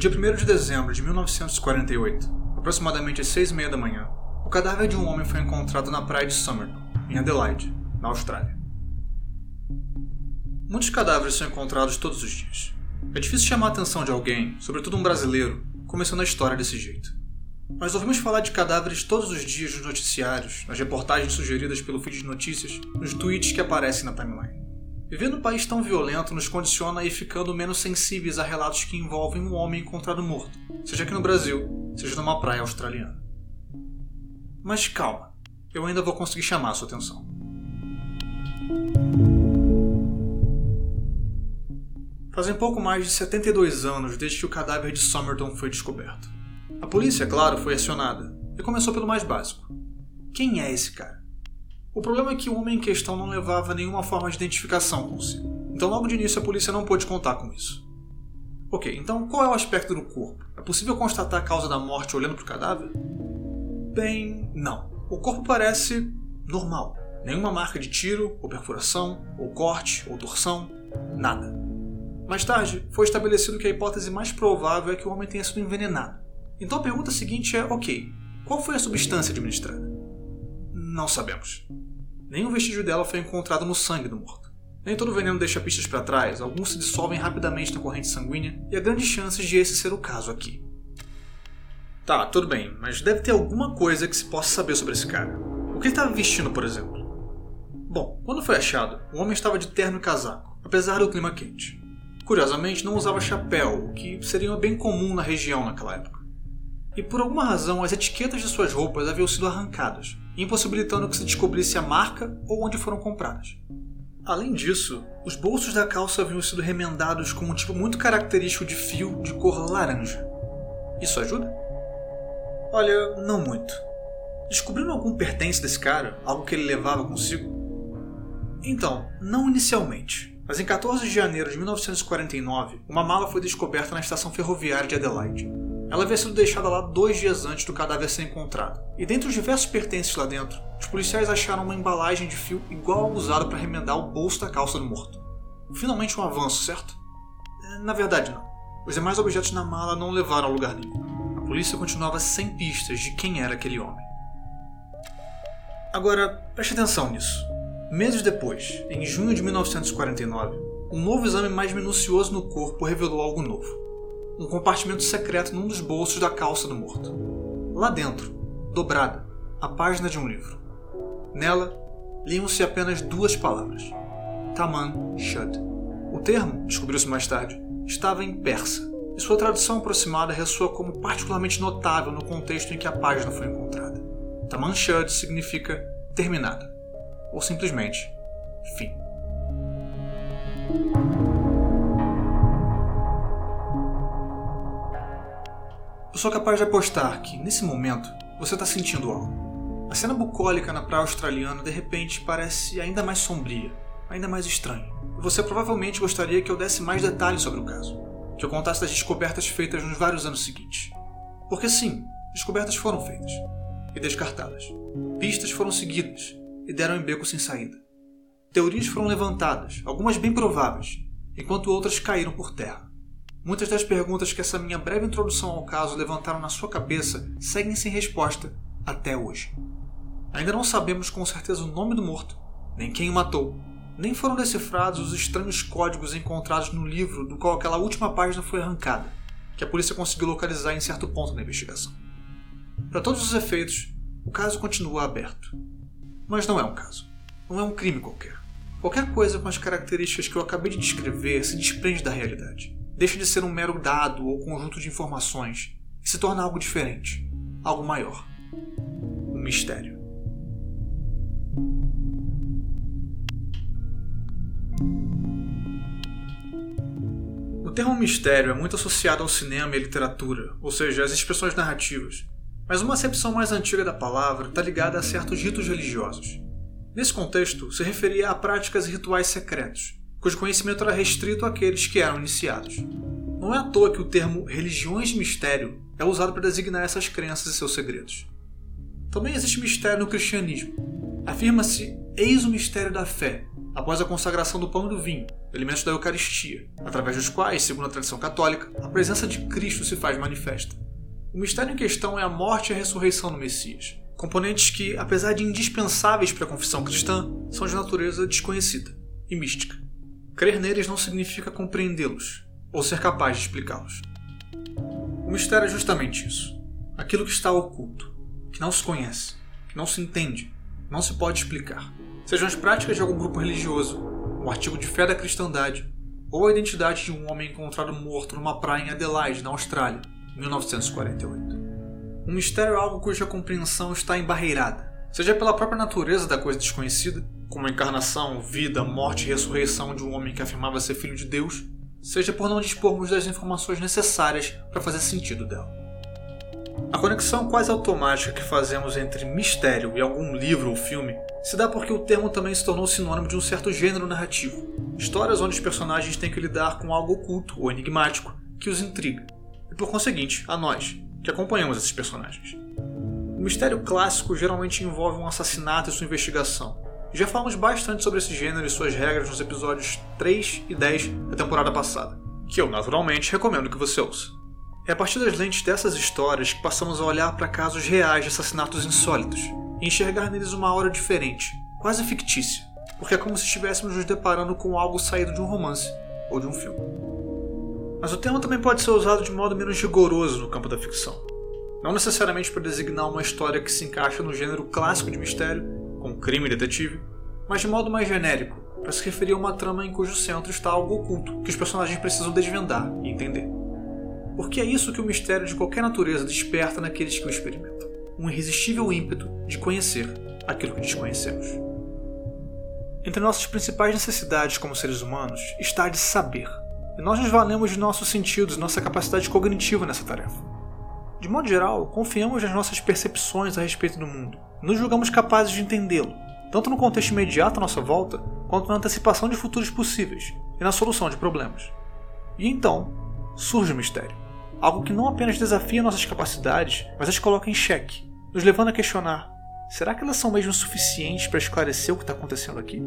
dia 1 de dezembro de 1948, aproximadamente às 6 e meia da manhã, o cadáver de um homem foi encontrado na praia de Somerton, em Adelaide, na Austrália. Muitos cadáveres são encontrados todos os dias. É difícil chamar a atenção de alguém, sobretudo um brasileiro, começando a história desse jeito. Mas ouvimos falar de cadáveres todos os dias nos noticiários, nas reportagens sugeridas pelo feed de notícias, nos tweets que aparecem na timeline. Viver num país tão violento nos condiciona a ir ficando menos sensíveis a relatos que envolvem um homem encontrado morto, seja aqui no Brasil, seja numa praia australiana. Mas calma, eu ainda vou conseguir chamar a sua atenção. Fazem pouco mais de 72 anos desde que o cadáver de Somerton foi descoberto. A polícia, claro, foi acionada e começou pelo mais básico. Quem é esse cara? O problema é que o homem em questão não levava nenhuma forma de identificação consigo. Então, logo de início, a polícia não pôde contar com isso. Ok, então qual é o aspecto do corpo? É possível constatar a causa da morte olhando para o cadáver? Bem, não. O corpo parece normal. Nenhuma marca de tiro, ou perfuração, ou corte, ou torção, nada. Mais tarde, foi estabelecido que a hipótese mais provável é que o homem tenha sido envenenado. Então a pergunta seguinte é: ok, qual foi a substância administrada? Não sabemos. Nenhum vestígio dela foi encontrado no sangue do morto. Nem todo veneno deixa pistas para trás, alguns se dissolvem rapidamente na corrente sanguínea e há grandes chances de esse ser o caso aqui. Tá, tudo bem, mas deve ter alguma coisa que se possa saber sobre esse cara. O que ele estava vestindo, por exemplo? Bom, quando foi achado, o homem estava de terno e casaco, apesar do clima quente. Curiosamente, não usava chapéu, o que seria bem comum na região naquela época e por alguma razão as etiquetas de suas roupas haviam sido arrancadas, impossibilitando que se descobrisse a marca ou onde foram compradas. Além disso, os bolsos da calça haviam sido remendados com um tipo muito característico de fio de cor laranja. Isso ajuda? Olha, não muito. Descobriram algum pertence desse cara? Algo que ele levava consigo? Então, não inicialmente. Mas em 14 de janeiro de 1949, uma mala foi descoberta na estação ferroviária de Adelaide. Ela havia sido deixada lá dois dias antes do cadáver ser encontrado. E dentre os diversos pertences lá dentro, os policiais acharam uma embalagem de fio igual ao usado para remendar o bolso da calça do morto. Finalmente um avanço, certo? É, na verdade, não. Os demais objetos na mala não levaram a lugar nenhum. A polícia continuava sem pistas de quem era aquele homem. Agora, preste atenção nisso. Meses depois, em junho de 1949, um novo exame mais minucioso no corpo revelou algo novo um compartimento secreto num dos bolsos da calça do morto. Lá dentro, dobrada, a página de um livro. Nela, liam-se apenas duas palavras: Taman Shud. O termo, descobriu-se mais tarde, estava em persa, e sua tradução aproximada ressoa como particularmente notável no contexto em que a página foi encontrada. Taman Shud significa terminada, ou simplesmente fim. Eu sou capaz de apostar que, nesse momento, você está sentindo algo. A cena bucólica na praia australiana de repente parece ainda mais sombria, ainda mais estranha. E você provavelmente gostaria que eu desse mais detalhes sobre o caso, que eu contasse das descobertas feitas nos vários anos seguintes. Porque sim, descobertas foram feitas e descartadas. Pistas foram seguidas e deram em beco sem saída. Teorias foram levantadas, algumas bem prováveis, enquanto outras caíram por terra. Muitas das perguntas que essa minha breve introdução ao caso levantaram na sua cabeça seguem sem resposta até hoje. Ainda não sabemos com certeza o nome do morto, nem quem o matou, nem foram decifrados os estranhos códigos encontrados no livro do qual aquela última página foi arrancada, que a polícia conseguiu localizar em certo ponto da investigação. Para todos os efeitos, o caso continua aberto. Mas não é um caso. Não é um crime qualquer. Qualquer coisa com as características que eu acabei de descrever se desprende da realidade deixa de ser um mero dado ou conjunto de informações e se torna algo diferente, algo maior. Um mistério. O termo mistério é muito associado ao cinema e literatura, ou seja, às expressões narrativas, mas uma acepção mais antiga da palavra está ligada a certos ritos religiosos. Nesse contexto, se referia a práticas e rituais secretos, cujo conhecimento era restrito àqueles que eram iniciados. Não é à toa que o termo religiões de mistério é usado para designar essas crenças e seus segredos. Também existe mistério no cristianismo. Afirma-se eis o mistério da fé, após a consagração do pão e do vinho, elementos da Eucaristia, através dos quais, segundo a tradição católica, a presença de Cristo se faz manifesta. O mistério em questão é a morte e a ressurreição do Messias, componentes que, apesar de indispensáveis para a confissão cristã, são de natureza desconhecida e mística. Crer neles não significa compreendê-los ou ser capaz de explicá-los. O mistério é justamente isso: aquilo que está oculto, que não se conhece, que não se entende, não se pode explicar. Sejam as práticas de algum grupo religioso, um artigo de fé da cristandade, ou a identidade de um homem encontrado morto numa praia em Adelaide, na Austrália, em 1948. Um mistério é algo cuja compreensão está embarreirada, seja pela própria natureza da coisa desconhecida, como a encarnação, vida, morte e ressurreição de um homem que afirmava ser filho de Deus, seja por não dispormos das informações necessárias para fazer sentido dela. A conexão quase automática que fazemos entre mistério e algum livro ou filme se dá porque o termo também se tornou sinônimo de um certo gênero narrativo. Histórias onde os personagens têm que lidar com algo oculto ou enigmático que os intriga, e por conseguinte, a nós, que acompanhamos esses personagens. O mistério clássico geralmente envolve um assassinato e sua investigação. Já falamos bastante sobre esse gênero e suas regras nos episódios 3 e 10 da temporada passada, que eu naturalmente recomendo que você ouça. É a partir das lentes dessas histórias que passamos a olhar para casos reais de assassinatos insólitos e enxergar neles uma aura diferente, quase fictícia, porque é como se estivéssemos nos deparando com algo saído de um romance ou de um filme. Mas o termo também pode ser usado de modo menos rigoroso no campo da ficção. Não necessariamente para designar uma história que se encaixa no gênero clássico de mistério, com crime e detetive, mas de modo mais genérico, para se referir a uma trama em cujo centro está algo oculto que os personagens precisam desvendar e entender porque é isso que o mistério de qualquer natureza desperta naqueles que o experimentam um irresistível ímpeto de conhecer aquilo que desconhecemos. Entre nossas principais necessidades como seres humanos está a de saber, e nós nos valemos de nossos sentidos e nossa capacidade cognitiva nessa tarefa. De modo geral, confiamos nas nossas percepções a respeito do mundo, nos julgamos capazes de entendê-lo, tanto no contexto imediato à nossa volta, quanto na antecipação de futuros possíveis e na solução de problemas. E então surge o mistério algo que não apenas desafia nossas capacidades, mas as coloca em xeque, nos levando a questionar: será que elas são mesmo suficientes para esclarecer o que está acontecendo aqui?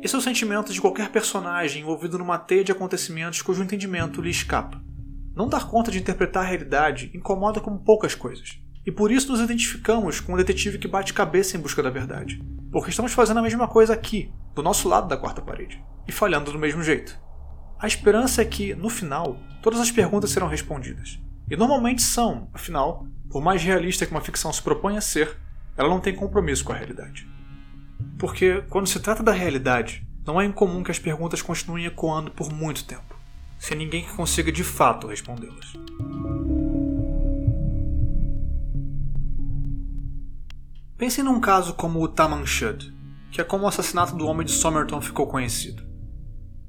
Esse é o sentimento de qualquer personagem envolvido numa teia de acontecimentos cujo entendimento lhe escapa. Não dar conta de interpretar a realidade incomoda como poucas coisas. E por isso nos identificamos com um detetive que bate cabeça em busca da verdade. Porque estamos fazendo a mesma coisa aqui, do nosso lado da quarta parede, e falhando do mesmo jeito. A esperança é que, no final, todas as perguntas serão respondidas. E normalmente são, afinal, por mais realista que uma ficção se propõe a ser, ela não tem compromisso com a realidade. Porque, quando se trata da realidade, não é incomum que as perguntas continuem ecoando por muito tempo, sem ninguém que consiga de fato respondê-las. Pense num caso como o Taman Shud, que é como o assassinato do homem de Somerton ficou conhecido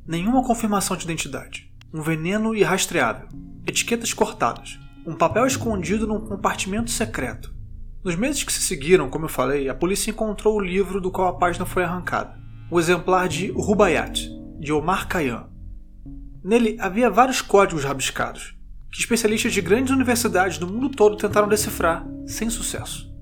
nenhuma confirmação de identidade, um veneno irrastreável, etiquetas cortadas, um papel escondido num compartimento secreto. Nos meses que se seguiram, como eu falei, a polícia encontrou o livro do qual a página foi arrancada, o exemplar de Rubaiyat, de Omar Khayyam. Nele havia vários códigos rabiscados, que especialistas de grandes universidades do mundo todo tentaram decifrar, sem sucesso.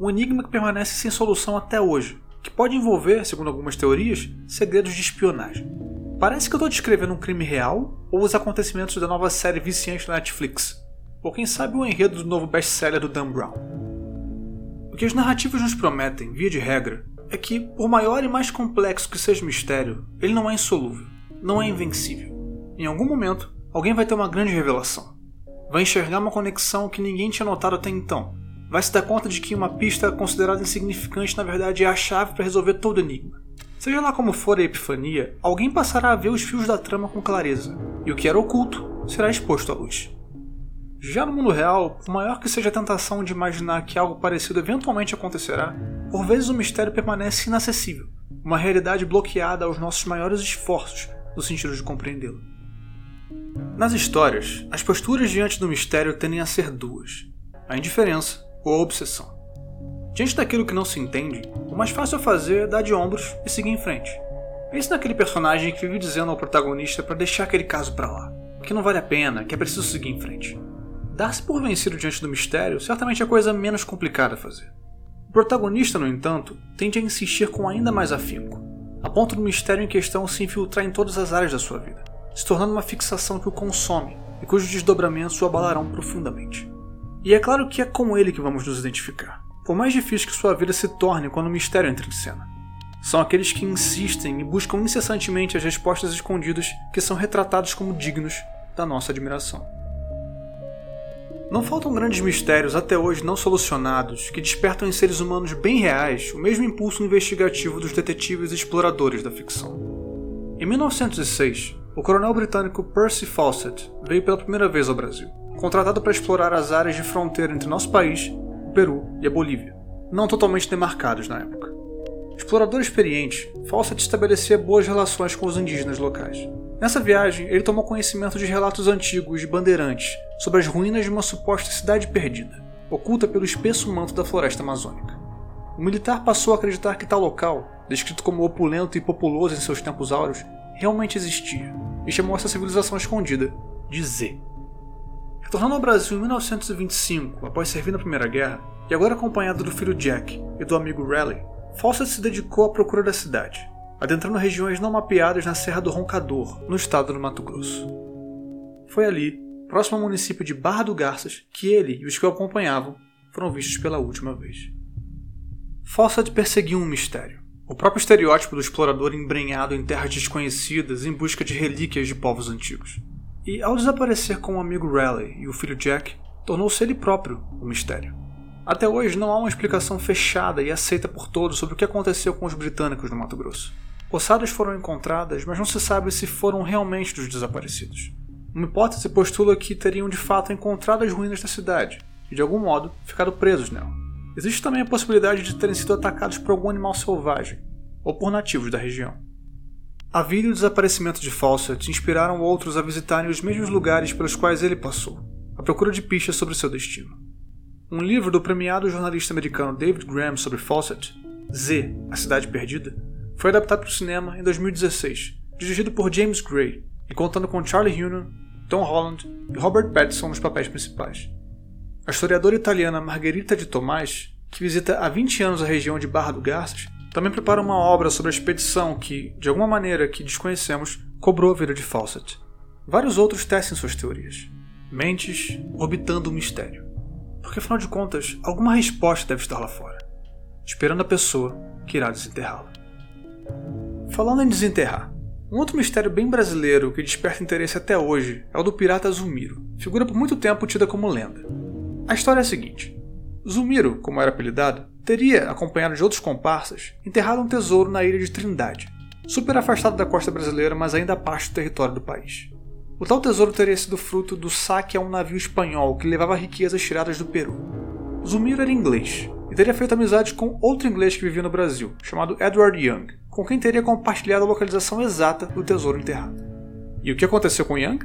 Um enigma que permanece sem solução até hoje, que pode envolver, segundo algumas teorias, segredos de espionagem. Parece que eu estou descrevendo um crime real ou os acontecimentos da nova série viciante da Netflix, ou quem sabe o enredo do novo best-seller do Dan Brown. O que as narrativas nos prometem, via de regra, é que, por maior e mais complexo que seja o mistério, ele não é insolúvel, não é invencível. Em algum momento, alguém vai ter uma grande revelação. Vai enxergar uma conexão que ninguém tinha notado até então. Vai se dar conta de que uma pista considerada insignificante na verdade é a chave para resolver todo enigma. Seja lá como for a epifania, alguém passará a ver os fios da trama com clareza, e o que era oculto será exposto à luz. Já no mundo real, por maior que seja a tentação de imaginar que algo parecido eventualmente acontecerá, por vezes o mistério permanece inacessível, uma realidade bloqueada aos nossos maiores esforços no sentido de compreendê-lo. Nas histórias, as posturas diante do mistério tendem a ser duas: a indiferença ou a obsessão. Diante daquilo que não se entende, o mais fácil a fazer é dar de ombros e seguir em frente. Pense naquele personagem que vive dizendo ao protagonista para deixar aquele caso para lá, que não vale a pena, que é preciso seguir em frente. Dar-se por vencido diante do mistério certamente é a coisa menos complicada a fazer. O protagonista, no entanto, tende a insistir com ainda mais afinco, a ponto do mistério em questão se infiltrar em todas as áreas da sua vida, se tornando uma fixação que o consome e cujos desdobramentos o abalarão profundamente. E é claro que é com ele que vamos nos identificar, por mais difícil que sua vida se torne quando o mistério entra em cena. São aqueles que insistem e buscam incessantemente as respostas escondidas que são retratados como dignos da nossa admiração. Não faltam grandes mistérios até hoje não solucionados que despertam em seres humanos bem reais o mesmo impulso investigativo dos detetives e exploradores da ficção. Em 1906, o coronel britânico Percy Fawcett veio pela primeira vez ao Brasil, contratado para explorar as áreas de fronteira entre nosso país, o Peru e a Bolívia, não totalmente demarcados na época. Explorador experiente, Fawcett estabelecia boas relações com os indígenas locais. Nessa viagem, ele tomou conhecimento de relatos antigos de bandeirantes sobre as ruínas de uma suposta cidade perdida, oculta pelo espesso manto da floresta amazônica. O militar passou a acreditar que tal local, descrito como opulento e populoso em seus tempos áureos, realmente existia, e chamou essa civilização escondida de Z. Retornando ao Brasil em 1925, após servir na Primeira Guerra, e agora acompanhado do filho Jack e do amigo Raleigh, Fawcett se dedicou à procura da cidade, adentrando regiões não mapeadas na Serra do Roncador, no estado do Mato Grosso. Foi ali, próximo ao município de Barra do Garças, que ele e os que o acompanhavam foram vistos pela última vez. Fawcett perseguiu um mistério. O próprio estereótipo do explorador embrenhado em terras desconhecidas em busca de relíquias de povos antigos. E ao desaparecer com o amigo Raleigh e o filho Jack, tornou-se ele próprio o mistério. Até hoje não há uma explicação fechada e aceita por todos sobre o que aconteceu com os britânicos no Mato Grosso. Ossadas foram encontradas, mas não se sabe se foram realmente dos desaparecidos. Uma hipótese postula que teriam de fato encontrado as ruínas da cidade e, de algum modo, ficado presos nela. Existe também a possibilidade de terem sido atacados por algum animal selvagem ou por nativos da região. A vida e o desaparecimento de Fawcett inspiraram outros a visitarem os mesmos lugares pelos quais ele passou, à procura de pistas sobre seu destino. Um livro do premiado jornalista americano David Graham sobre Fawcett, Z, A Cidade Perdida, foi adaptado para o cinema em 2016, dirigido por James Gray e contando com Charlie Hunnam, Tom Holland e Robert Pattinson nos papéis principais. A historiadora italiana Margherita de Tomás, que visita há 20 anos a região de Barra do Garças, também prepara uma obra sobre a expedição que, de alguma maneira que desconhecemos, cobrou a vida de Fawcett. Vários outros tecem suas teorias. Mentes orbitando o mistério porque afinal de contas, alguma resposta deve estar lá fora, esperando a pessoa que irá desenterrá-la. Falando em desenterrar, um outro mistério bem brasileiro que desperta interesse até hoje é o do pirata Zumiro, figura por muito tempo tida como lenda. A história é a seguinte: Zumiro, como era apelidado, teria, acompanhado de outros comparsas, enterrado um tesouro na ilha de Trindade, super afastado da costa brasileira, mas ainda parte do território do país. O tal tesouro teria sido fruto do saque a um navio espanhol que levava riquezas tiradas do Peru. Zumiro era inglês e teria feito amizade com outro inglês que vivia no Brasil, chamado Edward Young, com quem teria compartilhado a localização exata do tesouro enterrado. E o que aconteceu com Young?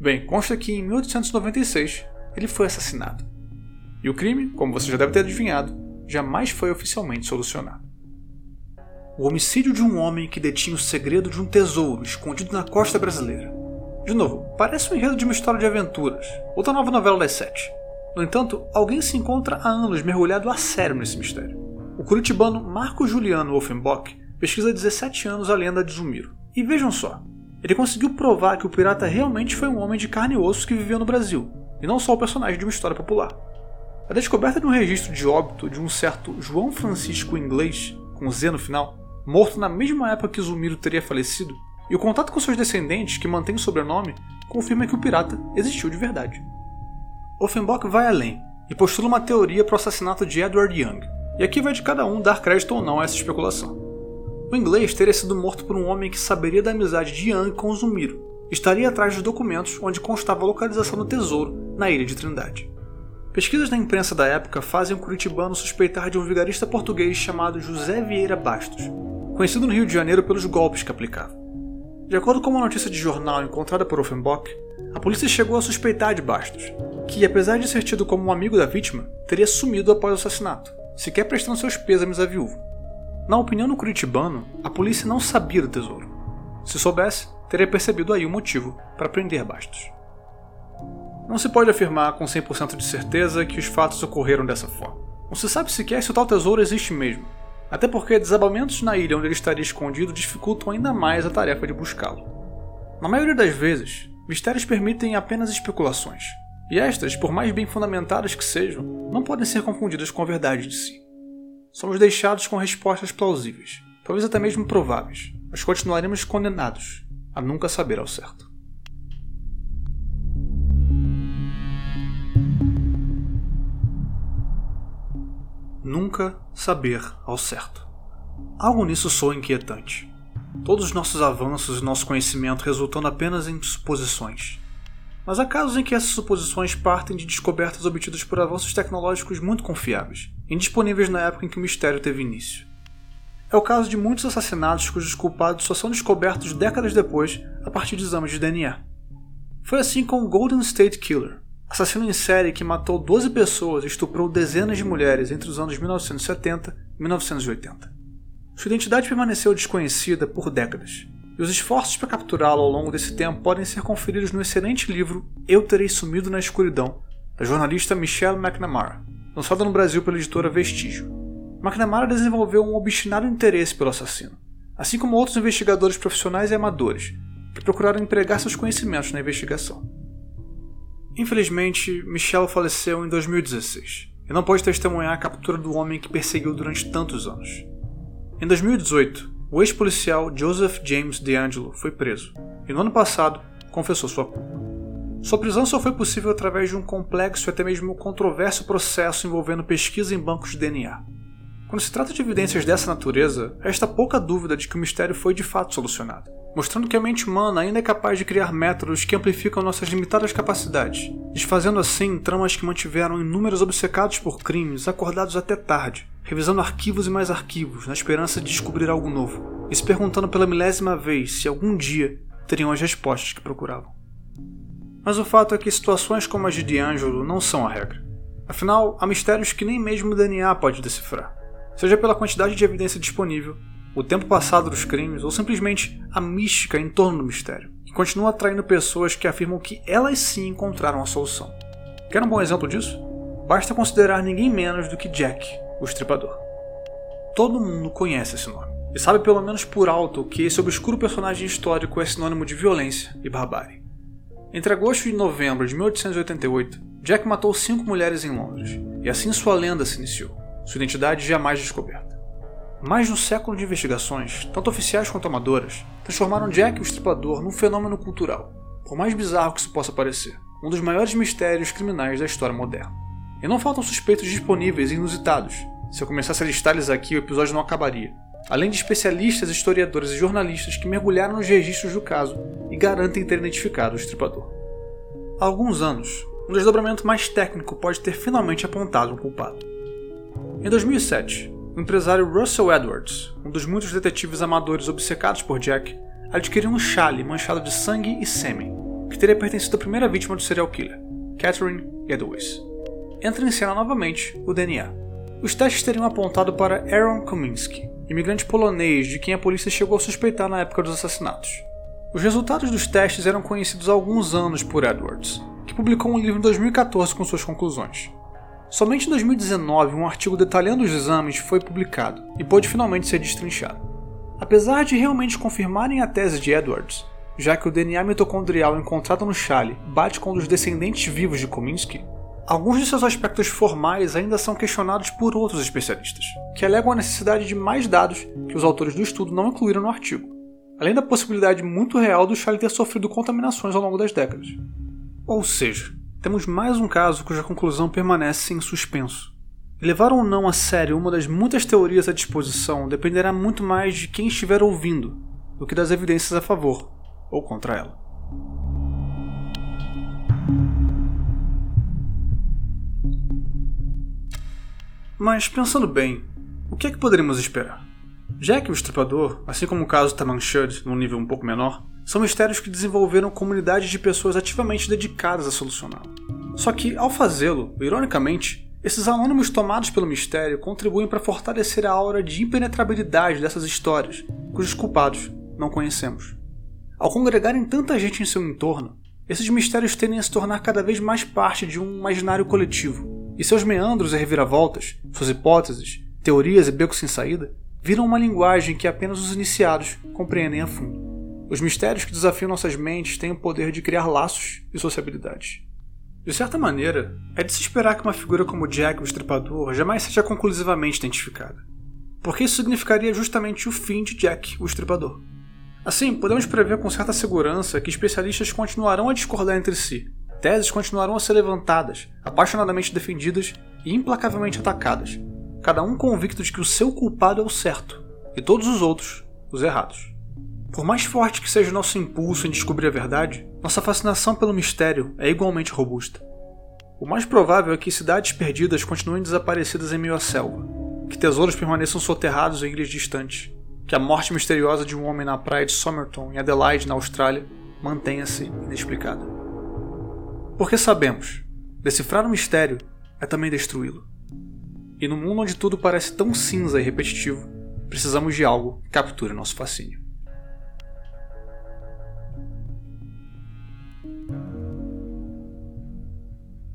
Bem, consta que em 1896 ele foi assassinado. E o crime, como você já deve ter adivinhado, jamais foi oficialmente solucionado. O homicídio de um homem que detinha o segredo de um tesouro escondido na costa brasileira de novo, parece um enredo de uma história de aventuras, outra nova novela das sete. No entanto, alguém se encontra há anos mergulhado a sério nesse mistério. O curitibano Marco Juliano Wolfenbock pesquisa há 17 anos a lenda de Zumiro. E vejam só, ele conseguiu provar que o pirata realmente foi um homem de carne e osso que viveu no Brasil, e não só o personagem de uma história popular. A descoberta de um registro de óbito de um certo João Francisco Inglês, com Z no final, morto na mesma época que Zumiro teria falecido, e o contato com seus descendentes, que mantêm o sobrenome, confirma que o pirata existiu de verdade. Offenbach vai além e postula uma teoria para o assassinato de Edward Young, e aqui vai de cada um dar crédito ou não a essa especulação. O inglês teria sido morto por um homem que saberia da amizade de Young com Zumiro, estaria atrás dos documentos onde constava a localização do tesouro na ilha de Trindade. Pesquisas na imprensa da época fazem o curitibano suspeitar de um vigarista português chamado José Vieira Bastos, conhecido no Rio de Janeiro pelos golpes que aplicava. De acordo com uma notícia de jornal encontrada por Offenbach, a polícia chegou a suspeitar de Bastos, que, apesar de ser tido como um amigo da vítima, teria sumido após o assassinato, sequer prestando seus pêsames à viúva. Na opinião do curitibano, a polícia não sabia do tesouro. Se soubesse, teria percebido aí o motivo para prender Bastos. Não se pode afirmar com 100% de certeza que os fatos ocorreram dessa forma. Não se sabe sequer se o tal tesouro existe mesmo. Até porque desabamentos na ilha onde ele estaria escondido dificultam ainda mais a tarefa de buscá-lo. Na maioria das vezes, mistérios permitem apenas especulações, e estas, por mais bem fundamentadas que sejam, não podem ser confundidas com a verdade de si. Somos deixados com respostas plausíveis, talvez até mesmo prováveis, mas continuaremos condenados a nunca saber ao certo. Nunca saber ao certo. Algo nisso soa inquietante. Todos os nossos avanços e nosso conhecimento resultando apenas em suposições. Mas há casos em que essas suposições partem de descobertas obtidas por avanços tecnológicos muito confiáveis, indisponíveis na época em que o mistério teve início. É o caso de muitos assassinatos cujos culpados só são descobertos décadas depois a partir de exames de DNA. Foi assim com o Golden State Killer, assassino em série que matou 12 pessoas e estuprou dezenas de mulheres entre os anos 1970 e 1980. Sua identidade permaneceu desconhecida por décadas, e os esforços para capturá-lo ao longo desse tempo podem ser conferidos no excelente livro Eu Terei Sumido na Escuridão, da jornalista Michelle McNamara, lançada no Brasil pela editora Vestígio. McNamara desenvolveu um obstinado interesse pelo assassino, assim como outros investigadores profissionais e amadores, que procuraram empregar seus conhecimentos na investigação. Infelizmente, Michelle faleceu em 2016 e não pode testemunhar a captura do homem que perseguiu durante tantos anos. Em 2018, o ex-policial Joseph James DeAngelo foi preso e no ano passado confessou sua culpa. Sua prisão só foi possível através de um complexo e até mesmo controverso processo envolvendo pesquisa em bancos de DNA. Quando se trata de evidências dessa natureza, resta pouca dúvida de que o mistério foi de fato solucionado, mostrando que a mente humana ainda é capaz de criar métodos que amplificam nossas limitadas capacidades, desfazendo assim tramas que mantiveram inúmeros obcecados por crimes acordados até tarde, revisando arquivos e mais arquivos, na esperança de descobrir algo novo, e se perguntando pela milésima vez se algum dia teriam as respostas que procuravam. Mas o fato é que situações como as de D'Angelo não são a regra. Afinal, há mistérios que nem mesmo o DNA pode decifrar, seja pela quantidade de evidência disponível, o tempo passado dos crimes ou simplesmente a mística em torno do mistério, que continua atraindo pessoas que afirmam que elas sim encontraram a solução. Quer um bom exemplo disso? Basta considerar ninguém menos do que Jack, o Estripador. Todo mundo conhece esse nome, e sabe pelo menos por alto que esse obscuro personagem histórico é sinônimo de violência e barbárie. Entre agosto e novembro de 1888, Jack matou cinco mulheres em Londres, e assim sua lenda se iniciou, sua identidade jamais descoberta. Mais de um século de investigações, tanto oficiais quanto amadoras, transformaram Jack o Estripador num fenômeno cultural, por mais bizarro que isso possa parecer, um dos maiores mistérios criminais da história moderna. E não faltam suspeitos disponíveis e inusitados. Se eu começasse a listar eles aqui, o episódio não acabaria. Além de especialistas, historiadores e jornalistas que mergulharam nos registros do caso e garantem ter identificado o estripador. Há alguns anos, um desdobramento mais técnico pode ter finalmente apontado um culpado. Em 2007, o empresário Russell Edwards, um dos muitos detetives amadores obcecados por Jack, adquiriu um chale manchado de sangue e sêmen, que teria pertencido à primeira vítima do serial killer, Catherine Edwards entra em cena novamente o DNA. Os testes teriam apontado para Aaron Kominski, imigrante polonês de quem a polícia chegou a suspeitar na época dos assassinatos. Os resultados dos testes eram conhecidos há alguns anos por Edwards, que publicou um livro em 2014 com suas conclusões. Somente em 2019, um artigo detalhando os exames foi publicado e pôde finalmente ser destrinchado. Apesar de realmente confirmarem a tese de Edwards, já que o DNA mitocondrial encontrado no chale bate com um dos descendentes vivos de Kominsky, Alguns de seus aspectos formais ainda são questionados por outros especialistas, que alegam a necessidade de mais dados que os autores do estudo não incluíram no artigo, além da possibilidade muito real do Charlie ter sofrido contaminações ao longo das décadas. Ou seja, temos mais um caso cuja conclusão permanece em suspenso. levar ou não a sério uma das muitas teorias à disposição dependerá muito mais de quem estiver ouvindo do que das evidências a favor ou contra ela. Mas pensando bem, o que é que poderíamos esperar? Jack o Estripador, assim como o caso Taman Shud, num nível um pouco menor, são mistérios que desenvolveram comunidades de pessoas ativamente dedicadas a solucioná-lo. Só que, ao fazê-lo, ironicamente, esses anônimos tomados pelo mistério contribuem para fortalecer a aura de impenetrabilidade dessas histórias, cujos culpados não conhecemos. Ao congregarem tanta gente em seu entorno, esses mistérios tendem a se tornar cada vez mais parte de um imaginário coletivo, e seus meandros e reviravoltas, suas hipóteses, teorias e becos sem saída, viram uma linguagem que apenas os iniciados compreendem a fundo. Os mistérios que desafiam nossas mentes têm o poder de criar laços e sociabilidades. De certa maneira, é de se esperar que uma figura como Jack o Estripador jamais seja conclusivamente identificada, porque isso significaria justamente o fim de Jack o Estripador. Assim, podemos prever com certa segurança que especialistas continuarão a discordar entre si, teses continuarão a ser levantadas, apaixonadamente defendidas e implacavelmente atacadas, cada um convicto de que o seu culpado é o certo e todos os outros os errados. Por mais forte que seja o nosso impulso em descobrir a verdade, nossa fascinação pelo mistério é igualmente robusta. O mais provável é que cidades perdidas continuem desaparecidas em meio à selva, que tesouros permaneçam soterrados em ilhas distantes, que a morte misteriosa de um homem na praia de Somerton, em Adelaide, na Austrália, mantenha-se inexplicada. Porque sabemos, decifrar o mistério é também destruí-lo. E no mundo onde tudo parece tão cinza e repetitivo, precisamos de algo que capture nosso fascínio.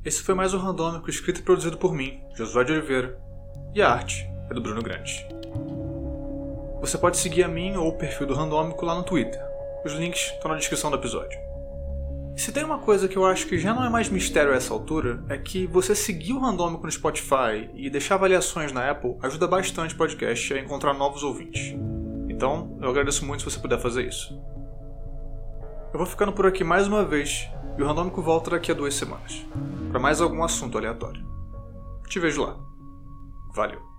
Esse foi mais um Randômico escrito e produzido por mim, Josué de Oliveira, e a arte é do Bruno Grande. Você pode seguir a mim ou o perfil do Randômico lá no Twitter. Os links estão na descrição do episódio. Se tem uma coisa que eu acho que já não é mais mistério a essa altura, é que você seguir o Randômico no Spotify e deixar avaliações na Apple ajuda bastante o podcast a encontrar novos ouvintes. Então, eu agradeço muito se você puder fazer isso. Eu vou ficando por aqui mais uma vez e o Randômico volta daqui a duas semanas para mais algum assunto aleatório. Te vejo lá. Valeu.